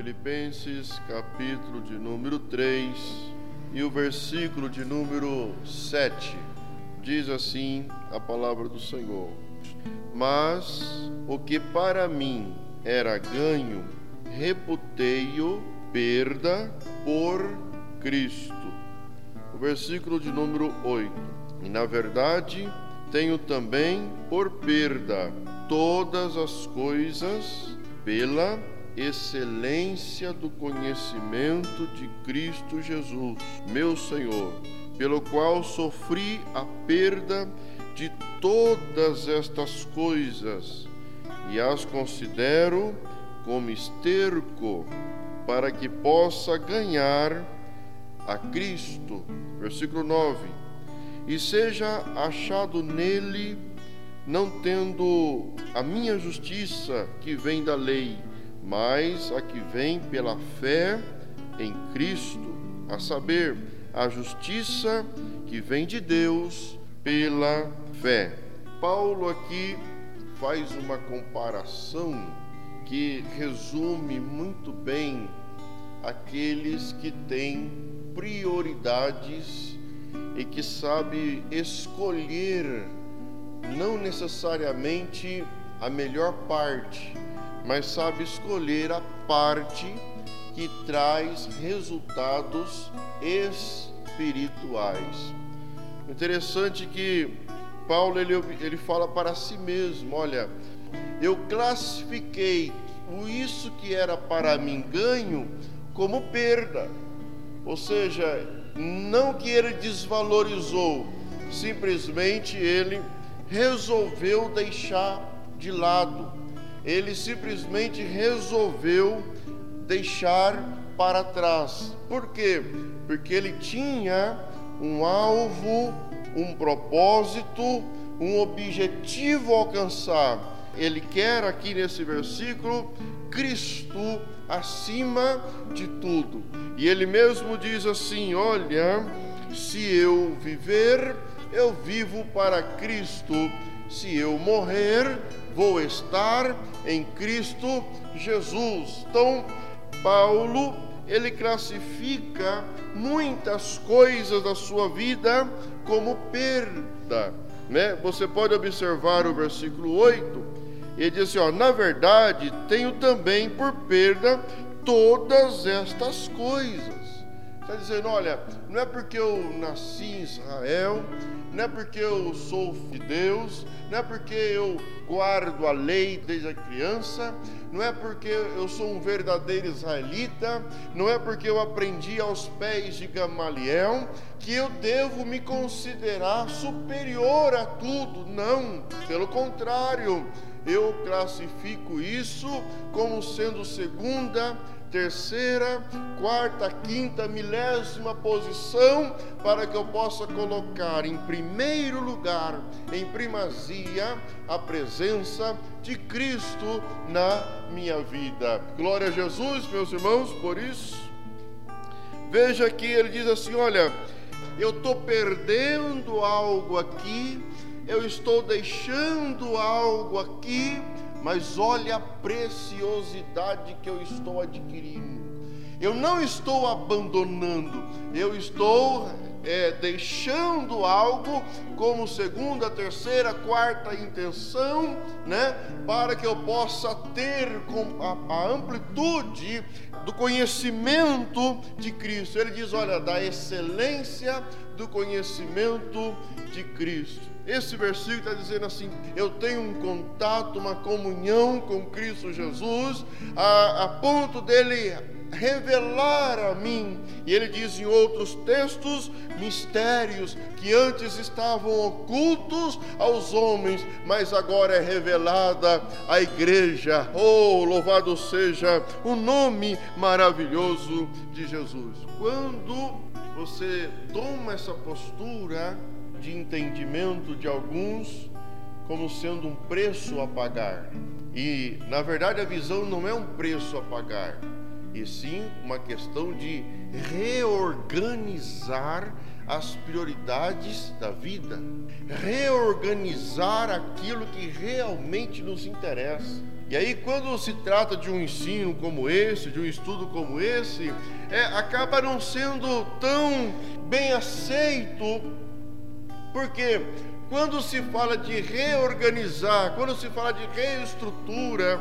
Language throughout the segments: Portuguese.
Filipenses, capítulo de número 3 e o versículo de número 7. Diz assim a palavra do Senhor: Mas o que para mim era ganho, reputei-o perda por Cristo. O versículo de número 8. E na verdade, tenho também por perda todas as coisas pela excelência do conhecimento de Cristo Jesus, meu Senhor, pelo qual sofri a perda de todas estas coisas e as considero como esterco para que possa ganhar a Cristo. Versículo 9. E seja achado nele, não tendo a minha justiça que vem da lei, mas a que vem pela fé em Cristo, a saber, a justiça que vem de Deus pela fé. Paulo aqui faz uma comparação que resume muito bem aqueles que têm prioridades e que sabe escolher não necessariamente a melhor parte, mas sabe escolher a parte que traz resultados espirituais. Interessante que Paulo ele, ele fala para si mesmo, olha, eu classifiquei o isso que era para mim ganho como perda. Ou seja, não que ele desvalorizou, simplesmente ele resolveu deixar de lado ele simplesmente resolveu deixar para trás. Por quê? Porque ele tinha um alvo, um propósito, um objetivo a alcançar. Ele quer aqui nesse versículo Cristo acima de tudo. E ele mesmo diz assim: Olha, se eu viver, eu vivo para Cristo. Se eu morrer, vou estar em Cristo Jesus. Então, Paulo, ele classifica muitas coisas da sua vida como perda, né? Você pode observar o versículo 8, ele diz assim, ó, na verdade, tenho também por perda todas estas coisas. Está dizendo, olha, não é porque eu nasci em Israel, não é porque eu sou de Deus, não é porque eu guardo a lei desde a criança, não é porque eu sou um verdadeiro israelita, não é porque eu aprendi aos pés de Gamaliel que eu devo me considerar superior a tudo. Não, pelo contrário, eu classifico isso como sendo segunda terceira, quarta, quinta, milésima posição, para que eu possa colocar em primeiro lugar, em primazia, a presença de Cristo na minha vida. Glória a Jesus, meus irmãos, por isso. Veja que ele diz assim: olha, eu estou perdendo algo aqui, eu estou deixando algo aqui mas olha a preciosidade que eu estou adquirindo. Eu não estou abandonando, eu estou é, deixando algo como segunda, terceira, quarta intenção, né, para que eu possa ter a, a amplitude do conhecimento de Cristo. Ele diz: olha, da excelência do conhecimento de Cristo. Esse versículo está dizendo assim: eu tenho um contato, uma comunhão com Cristo Jesus, a, a ponto dele revelar a mim. E ele diz em outros textos mistérios que antes estavam ocultos aos homens, mas agora é revelada à igreja. Oh, louvado seja o nome maravilhoso de Jesus. Quando você toma essa postura, de entendimento de alguns como sendo um preço a pagar. E, na verdade, a visão não é um preço a pagar, e sim uma questão de reorganizar as prioridades da vida, reorganizar aquilo que realmente nos interessa. E aí, quando se trata de um ensino como esse, de um estudo como esse, é, acaba não sendo tão bem aceito, porque quando se fala de reorganizar, quando se fala de reestrutura,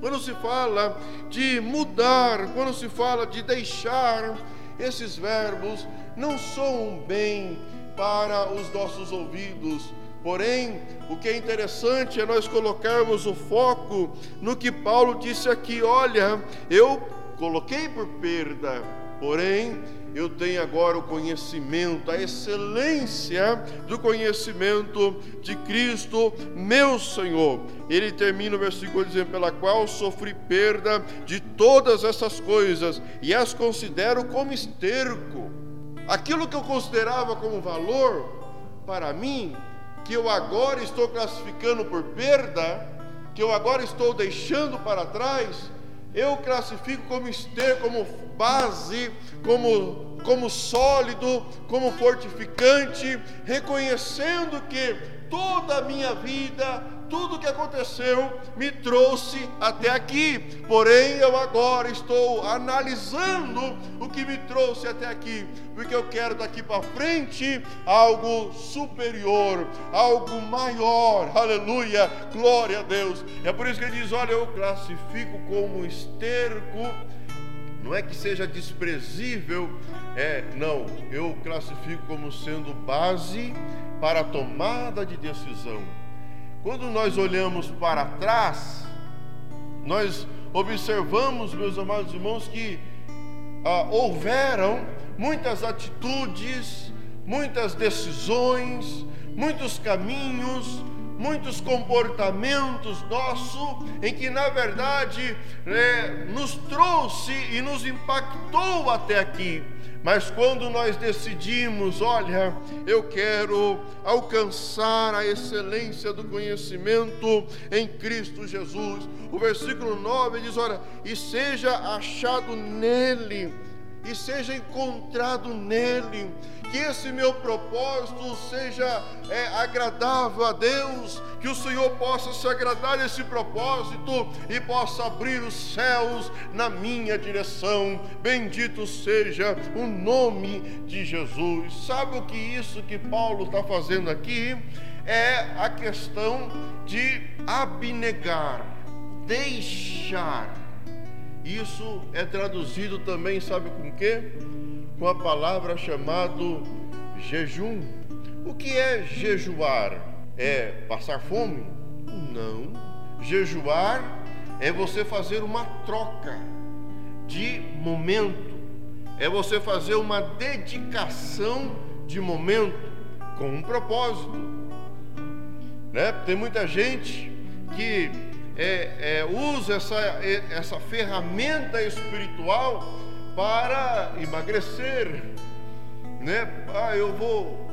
quando se fala de mudar, quando se fala de deixar, esses verbos não soam bem para os nossos ouvidos. Porém, o que é interessante é nós colocarmos o foco no que Paulo disse aqui: olha, eu coloquei por perda, porém eu tenho agora o conhecimento, a excelência do conhecimento de Cristo, meu Senhor. Ele termina o versículo dizendo: pela qual sofri perda de todas essas coisas e as considero como esterco. Aquilo que eu considerava como valor para mim, que eu agora estou classificando por perda, que eu agora estou deixando para trás, eu classifico como esterco, como base, como, como sólido, como fortificante, reconhecendo que toda a minha vida tudo que aconteceu me trouxe até aqui. Porém, eu agora estou analisando o que me trouxe até aqui, porque eu quero daqui para frente algo superior, algo maior. Aleluia, glória a Deus. É por isso que ele diz: Olha, eu classifico como esterco. Não é que seja desprezível, é, não, eu classifico como sendo base para a tomada de decisão. Quando nós olhamos para trás, nós observamos, meus amados irmãos, que ah, houveram muitas atitudes, muitas decisões, muitos caminhos, muitos comportamentos nossos, em que na verdade é, nos trouxe e nos impactou até aqui. Mas quando nós decidimos, olha, eu quero alcançar a excelência do conhecimento em Cristo Jesus, o versículo 9 diz: olha, e seja achado nele, e seja encontrado nele que esse meu propósito seja é, agradável a Deus, que o Senhor possa se agradar desse propósito e possa abrir os céus na minha direção. Bendito seja o nome de Jesus. Sabe o que isso que Paulo está fazendo aqui? É a questão de abnegar, deixar. Isso é traduzido também, sabe com o quê? Com a palavra chamado jejum. O que é jejuar? É passar fome? Não. Jejuar é você fazer uma troca de momento, é você fazer uma dedicação de momento com um propósito. Né? Tem muita gente que é, é, usa essa, essa ferramenta espiritual para emagrecer, né? Ah, eu vou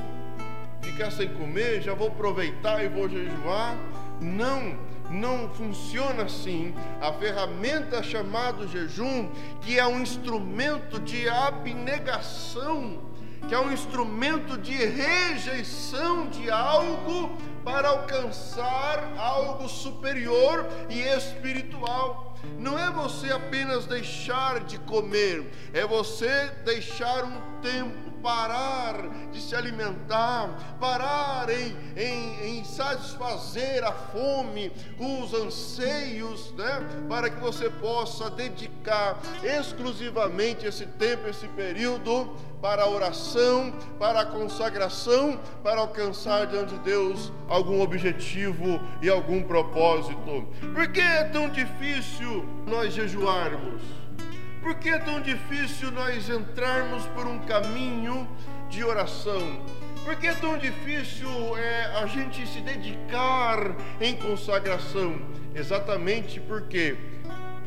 ficar sem comer, já vou aproveitar e vou jejuar. Não, não funciona assim. A ferramenta chamada jejum, que é um instrumento de abnegação, que é um instrumento de rejeição de algo para alcançar algo superior e espiritual. Não é você apenas deixar de comer, é você deixar um tempo, parar de se alimentar, parar em, em, em satisfazer a fome, os anseios, né? Para que você possa dedicar exclusivamente esse tempo, esse período para a oração, para a consagração, para alcançar diante de Deus algum objetivo e algum propósito. Por que é tão difícil nós jejuarmos? Por que é tão difícil nós entrarmos por um caminho de oração? Por que é tão difícil é, a gente se dedicar em consagração? Exatamente porque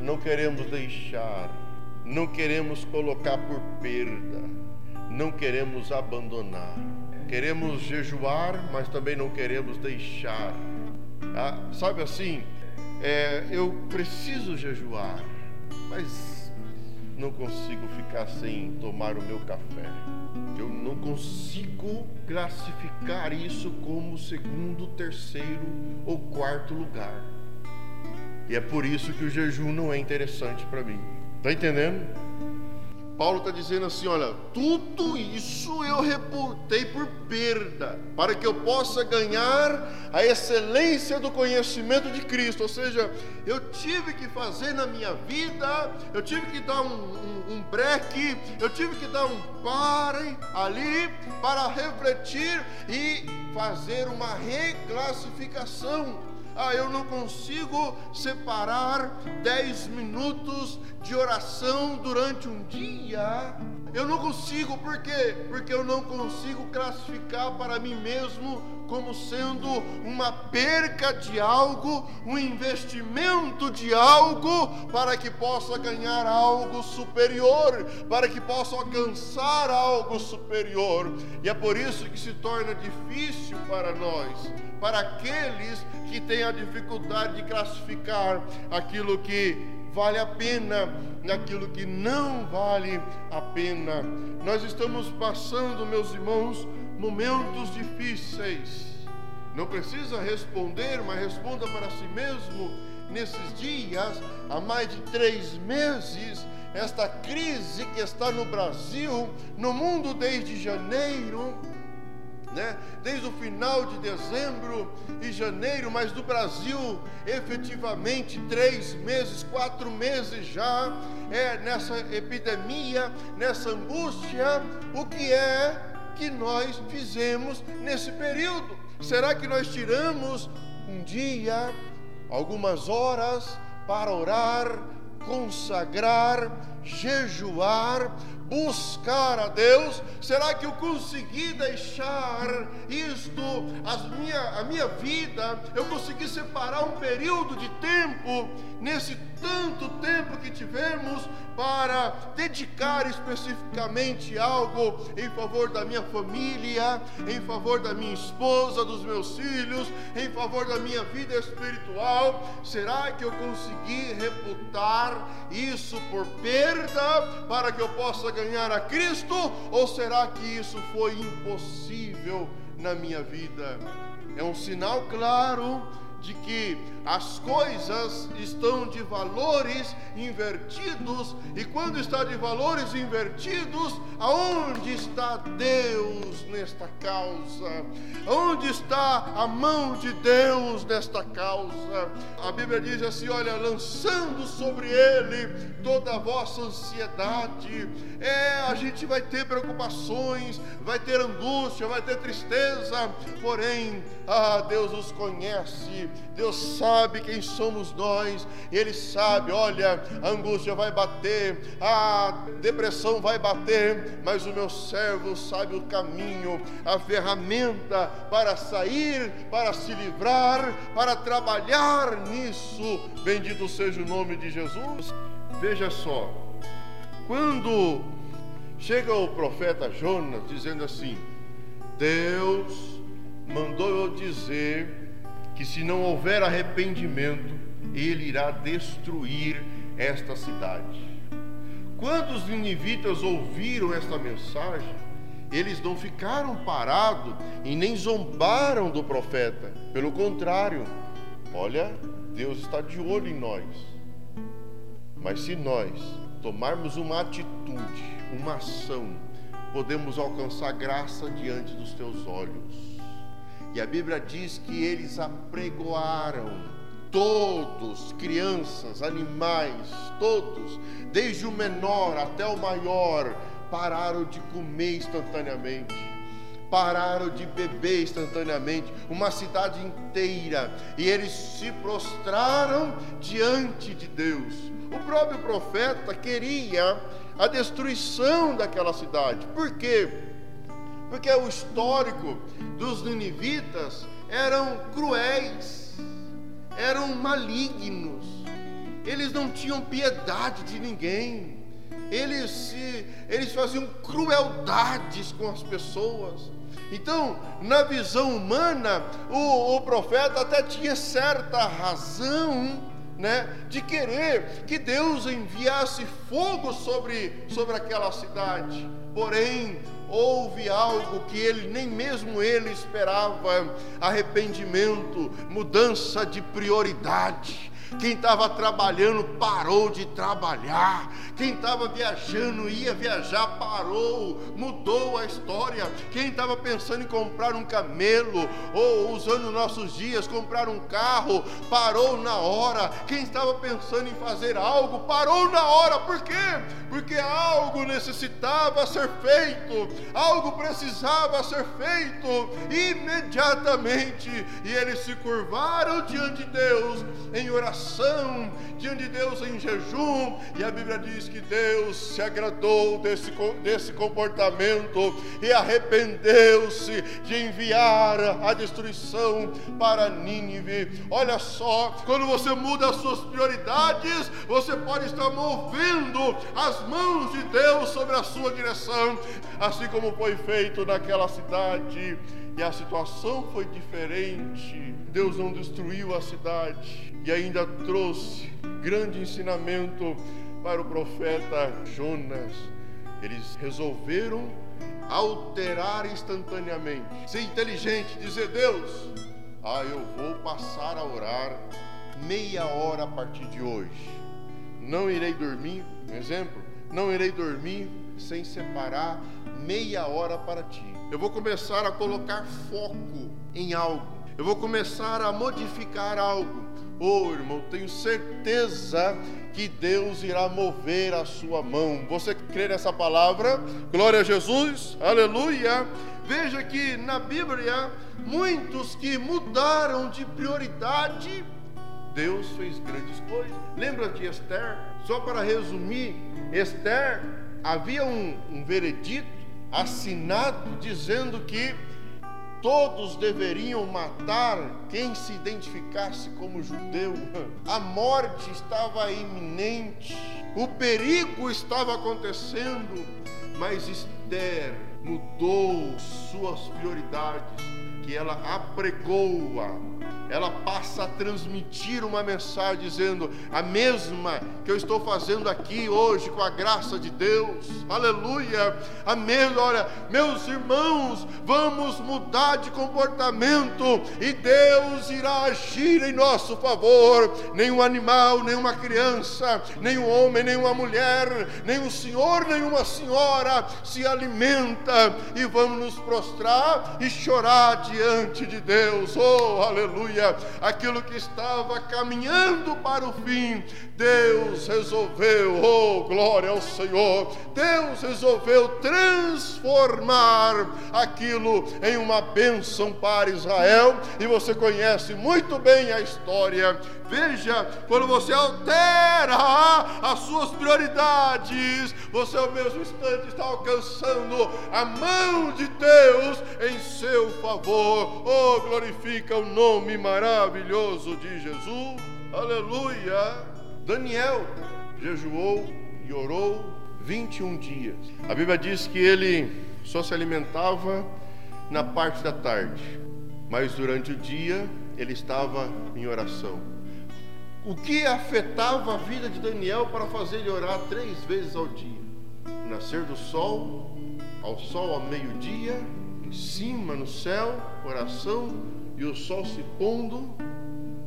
não queremos deixar, não queremos colocar por perda não queremos abandonar. Queremos jejuar, mas também não queremos deixar. Ah, sabe assim, é, eu preciso jejuar, mas não consigo ficar sem tomar o meu café. Eu não consigo classificar isso como segundo, terceiro ou quarto lugar. E é por isso que o jejum não é interessante para mim. Tá entendendo? Paulo está dizendo assim: olha, tudo isso eu reportei por perda, para que eu possa ganhar a excelência do conhecimento de Cristo. Ou seja, eu tive que fazer na minha vida, eu tive que dar um, um, um break, eu tive que dar um pare ali para refletir e fazer uma reclassificação ah, eu não consigo separar 10 minutos de oração durante um dia. Eu não consigo, por quê? Porque eu não consigo classificar para mim mesmo como sendo uma perca de algo, um investimento de algo, para que possa ganhar algo superior, para que possa alcançar algo superior. E é por isso que se torna difícil para nós, para aqueles que têm a dificuldade de classificar aquilo que vale a pena naquilo que não vale a pena. Nós estamos passando, meus irmãos, momentos difíceis. Não precisa responder, mas responda para si mesmo. Nesses dias, há mais de três meses, esta crise que está no Brasil, no mundo desde janeiro, né? desde o final de dezembro e janeiro, mas no Brasil, efetivamente, três meses, quatro meses já, é nessa epidemia, nessa angústia, o que é que nós fizemos nesse período? Será que nós tiramos um dia, algumas horas, para orar, consagrar, jejuar, buscar a Deus? Será que eu consegui deixar isto, minha, a minha vida, eu consegui separar um período de tempo, nesse tanto tempo que tivemos, para dedicar especificamente algo em favor da minha família, em favor da minha esposa, dos meus filhos, em favor da minha vida espiritual? Será que eu consegui reputar isso por perda para que eu possa ganhar a Cristo? Ou será que isso foi impossível na minha vida? É um sinal claro de que as coisas estão de valores invertidos, e quando está de valores invertidos, aonde está Deus nesta causa? Onde está a mão de Deus nesta causa? A Bíblia diz assim: olha, lançando sobre ele toda a vossa ansiedade. É, a gente vai ter preocupações, vai ter angústia, vai ter tristeza, porém, ah, Deus os conhece, Deus sabe quem somos nós, Ele sabe, olha, a angústia vai bater, a depressão vai bater, mas o meu servo sabe o caminho, a ferramenta para sair, para se livrar, para trabalhar nisso. Bendito seja o nome de Jesus. Veja só, quando chega o profeta Jonas dizendo assim: Deus mandou eu dizer que se não houver arrependimento, ele irá destruir esta cidade. Quando os ninivitas ouviram esta mensagem, eles não ficaram parados e nem zombaram do profeta. Pelo contrário, olha, Deus está de olho em nós. Mas se nós tomarmos uma atitude, uma ação, podemos alcançar graça diante dos teus olhos. E a Bíblia diz que eles apregoaram todos, crianças, animais, todos, desde o menor até o maior, pararam de comer instantaneamente, pararam de beber instantaneamente, uma cidade inteira, e eles se prostraram diante de Deus. O próprio profeta queria a destruição daquela cidade, por quê? Porque o histórico dos ninivitas eram cruéis, eram malignos, eles não tinham piedade de ninguém, eles, se, eles faziam crueldades com as pessoas. Então, na visão humana, o, o profeta até tinha certa razão né, de querer que Deus enviasse fogo sobre, sobre aquela cidade. Porém, houve algo que ele nem mesmo ele esperava: arrependimento, mudança de prioridade. Quem estava trabalhando parou de trabalhar. Quem estava viajando ia viajar, parou, mudou a história. Quem estava pensando em comprar um camelo ou usando nossos dias comprar um carro, parou na hora. Quem estava pensando em fazer algo, parou na hora. Por quê? Porque algo necessitava ser feito, algo precisava ser feito imediatamente. E eles se curvaram diante de Deus em oração oração diante de Deus em jejum, e a Bíblia diz que Deus se agradou desse, desse comportamento e arrependeu-se de enviar a destruição para Nínive. Olha só, quando você muda as suas prioridades, você pode estar movendo as mãos de Deus sobre a sua direção, assim como foi feito naquela cidade. E a situação foi diferente. Deus não destruiu a cidade e ainda trouxe grande ensinamento para o profeta Jonas. Eles resolveram alterar instantaneamente, ser inteligente, dizer: Deus, ah, eu vou passar a orar meia hora a partir de hoje. Não irei dormir, um exemplo, não irei dormir sem separar meia hora para ti. Eu vou começar a colocar foco em algo. Eu vou começar a modificar algo. Oh, irmão, tenho certeza que Deus irá mover a sua mão. Você crê nessa palavra? Glória a Jesus, aleluia. Veja que na Bíblia, muitos que mudaram de prioridade, Deus fez grandes coisas. Lembra de Esther? Só para resumir, Esther havia um, um veredito assinado dizendo que todos deveriam matar quem se identificasse como judeu. A morte estava iminente, o perigo estava acontecendo, mas Esther mudou suas prioridades, que ela apregou-a ela passa a transmitir uma mensagem dizendo: a mesma que eu estou fazendo aqui hoje com a graça de Deus, aleluia, a mesma, olha, meus irmãos, vamos mudar de comportamento e Deus irá agir em nosso favor. Nenhum animal, nenhuma criança, nenhum homem, nenhuma mulher, nenhum senhor, nenhuma senhora se alimenta e vamos nos prostrar e chorar diante de Deus, oh, aleluia aquilo que estava caminhando para o fim, Deus resolveu, oh glória ao Senhor, Deus resolveu transformar aquilo em uma bênção para Israel, e você conhece muito bem a história. Veja, quando você altera as suas prioridades, você ao mesmo instante está alcançando a mão de Deus em seu favor. Oh, glorifica o nome maravilhoso de Jesus. Aleluia. Daniel jejuou e orou 21 dias. A Bíblia diz que ele só se alimentava na parte da tarde, mas durante o dia ele estava em oração. O que afetava a vida de Daniel para fazer ele orar três vezes ao dia? nascer do sol, ao sol ao meio-dia, em cima no céu, oração, e o sol se pondo,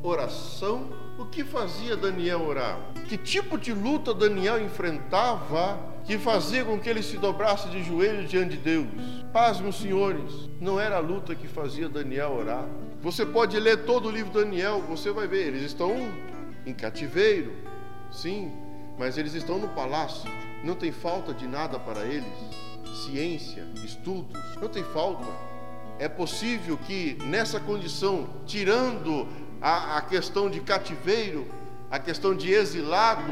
oração. O que fazia Daniel orar? Que tipo de luta Daniel enfrentava que fazia com que ele se dobrasse de joelhos diante de Deus? Paz, meus senhores, não era a luta que fazia Daniel orar. Você pode ler todo o livro de Daniel, você vai ver, eles estão em cativeiro, sim, mas eles estão no palácio, não tem falta de nada para eles. Ciência, estudos, não tem falta. É possível que nessa condição, tirando a, a questão de cativeiro, a questão de exilado,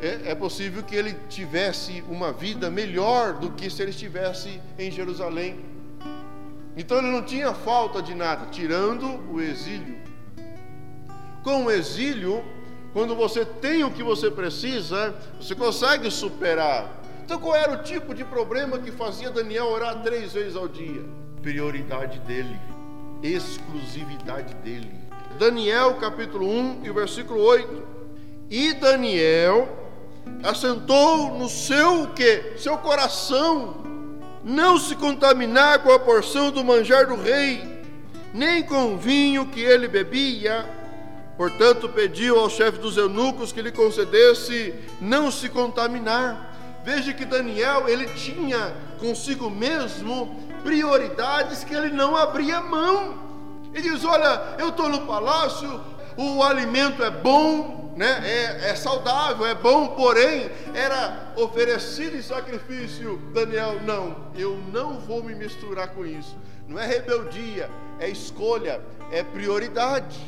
é, é, possível que ele tivesse uma vida melhor do que se ele estivesse em Jerusalém. Então ele não tinha falta de nada, tirando o exílio. Com o exílio, quando você tem o que você precisa, você consegue superar. Então, qual era o tipo de problema que fazia Daniel orar três vezes ao dia? Prioridade dele, exclusividade dele. Daniel capítulo 1 e versículo 8. E Daniel assentou no seu que? Seu coração não se contaminar com a porção do manjar do rei, nem com o vinho que ele bebia. Portanto, pediu ao chefe dos eunucos que lhe concedesse não se contaminar. Veja que Daniel, ele tinha consigo mesmo prioridades que ele não abria mão. Ele diz: Olha, eu estou no palácio, o alimento é bom, né? é, é saudável, é bom, porém era oferecido em sacrifício. Daniel, não, eu não vou me misturar com isso. Não é rebeldia, é escolha, é prioridade.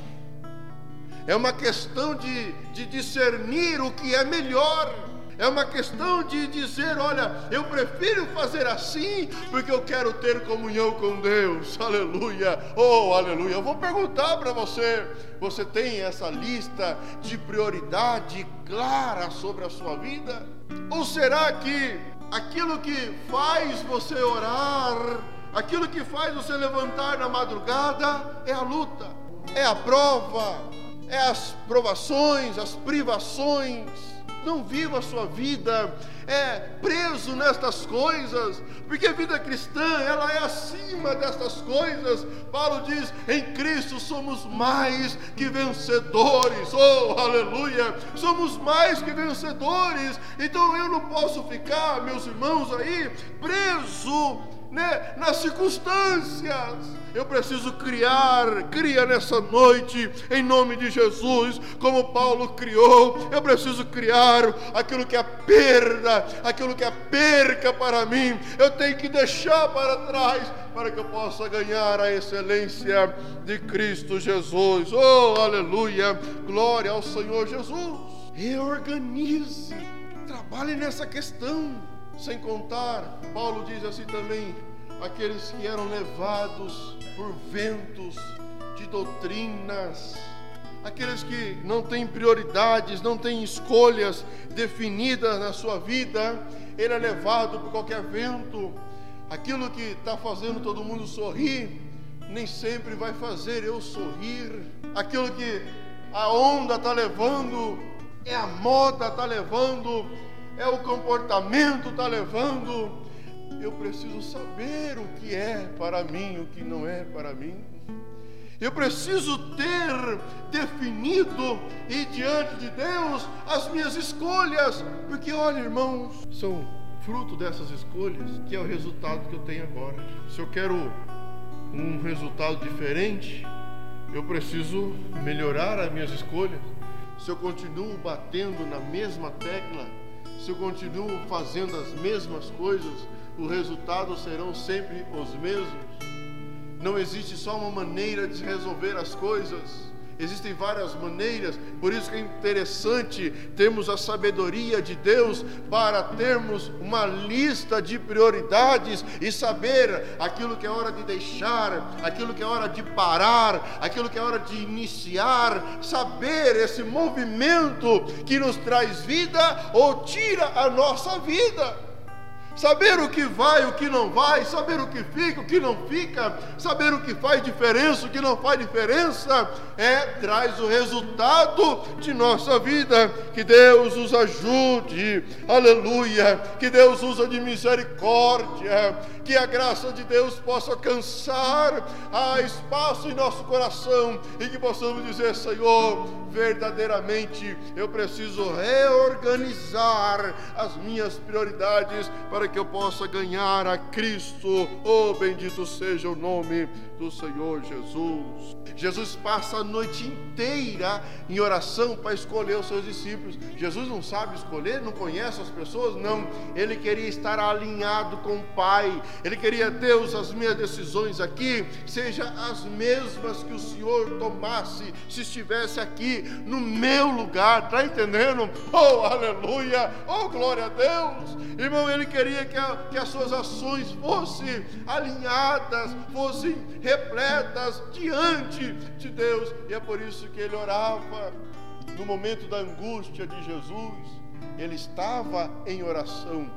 É uma questão de, de discernir o que é melhor. É uma questão de dizer: olha, eu prefiro fazer assim porque eu quero ter comunhão com Deus. Aleluia. Oh, aleluia. Eu vou perguntar para você: você tem essa lista de prioridade clara sobre a sua vida? Ou será que aquilo que faz você orar, aquilo que faz você levantar na madrugada é a luta, é a prova, é as provações, as privações? Não viva a sua vida é, preso nestas coisas, porque a vida cristã ela é acima destas coisas. Paulo diz: em Cristo somos mais que vencedores. Oh, aleluia! Somos mais que vencedores. Então eu não posso ficar, meus irmãos, aí preso né, nas circunstâncias. Eu preciso criar, cria nessa noite, em nome de Jesus, como Paulo criou. Eu preciso criar aquilo que é perda, aquilo que é perca para mim. Eu tenho que deixar para trás para que eu possa ganhar a excelência de Cristo Jesus. Oh, aleluia! Glória ao Senhor Jesus. Reorganize, trabalhe nessa questão. Sem contar, Paulo diz assim também: aqueles que eram levados por ventos de doutrinas, aqueles que não têm prioridades, não têm escolhas definidas na sua vida, ele é levado por qualquer vento. Aquilo que está fazendo todo mundo sorrir, nem sempre vai fazer eu sorrir. Aquilo que a onda está levando, é a moda está levando, é o comportamento está levando. Eu preciso saber o que é para mim, o que não é para mim. Eu preciso ter definido e diante de Deus as minhas escolhas, porque olha, irmãos, são fruto dessas escolhas que é o resultado que eu tenho agora. Se eu quero um resultado diferente, eu preciso melhorar as minhas escolhas. Se eu continuo batendo na mesma tecla, se eu continuo fazendo as mesmas coisas, os resultados serão sempre os mesmos. Não existe só uma maneira de resolver as coisas. Existem várias maneiras, por isso que é interessante termos a sabedoria de Deus para termos uma lista de prioridades e saber aquilo que é hora de deixar, aquilo que é hora de parar, aquilo que é hora de iniciar, saber esse movimento que nos traz vida ou tira a nossa vida. Saber o que vai, o que não vai, saber o que fica, o que não fica, saber o que faz diferença, o que não faz diferença, é traz o resultado de nossa vida. Que Deus nos ajude, aleluia. Que Deus usa de misericórdia, que a graça de Deus possa alcançar a espaço em nosso coração e que possamos dizer, Senhor, verdadeiramente eu preciso reorganizar as minhas prioridades para que eu possa ganhar a Cristo. Oh, bendito seja o nome do Senhor Jesus. Jesus passa a noite inteira em oração para escolher os seus discípulos. Jesus não sabe escolher, não conhece as pessoas, não. Ele queria estar alinhado com o Pai. Ele queria, Deus, as minhas decisões aqui sejam as mesmas que o Senhor tomasse se estivesse aqui no meu lugar. Está entendendo? Oh, aleluia! Oh, glória a Deus! Irmão, ele queria que, a, que as suas ações fossem alinhadas, fossem repletas diante de Deus. E é por isso que ele orava no momento da angústia de Jesus. Ele estava em oração.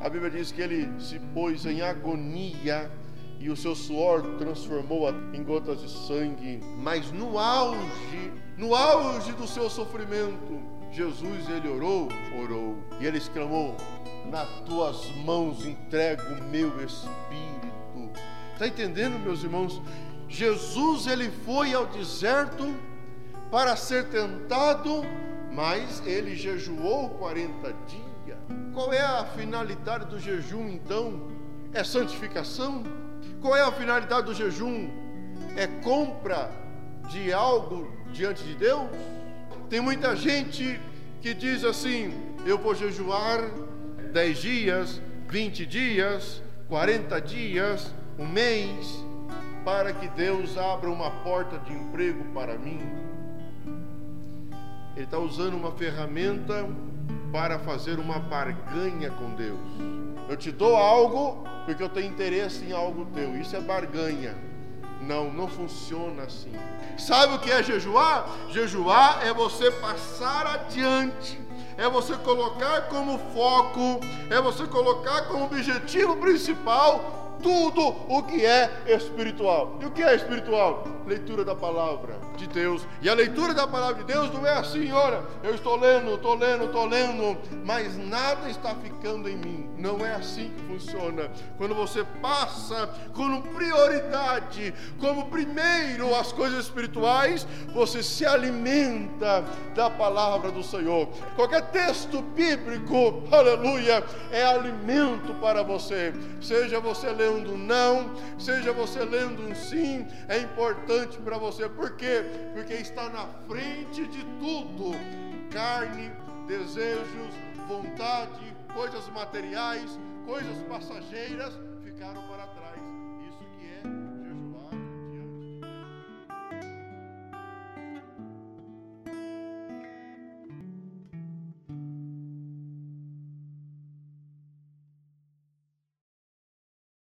A Bíblia diz que ele se pôs em agonia e o seu suor transformou em gotas de sangue, mas no auge, no auge do seu sofrimento, Jesus ele orou, orou, e ele exclamou: "Nas tuas mãos entrego o meu espírito". Está entendendo, meus irmãos? Jesus ele foi ao deserto para ser tentado, mas ele jejuou 40 dias. Qual é a finalidade do jejum então? É santificação? Qual é a finalidade do jejum? É compra de algo diante de Deus? Tem muita gente que diz assim: eu vou jejuar 10 dias, 20 dias, 40 dias, um mês, para que Deus abra uma porta de emprego para mim. Ele está usando uma ferramenta para fazer uma barganha com Deus. Eu te dou algo porque eu tenho interesse em algo teu. Isso é barganha. Não, não funciona assim. Sabe o que é jejuar? Jejuar é você passar adiante, é você colocar como foco, é você colocar como objetivo principal tudo o que é espiritual. E o que é espiritual? Leitura da palavra de Deus. E a leitura da palavra de Deus não é assim, olha, eu estou lendo, estou lendo, estou lendo, mas nada está ficando em mim. Não é assim que funciona. Quando você passa como prioridade, como primeiro as coisas espirituais, você se alimenta da palavra do Senhor. Qualquer texto bíblico, aleluia, é alimento para você. Seja você lendo um não, seja você lendo um sim, é importante para você. Por quê? Porque está na frente de tudo: carne, desejos, vontade, coisas materiais, coisas passageiras ficaram para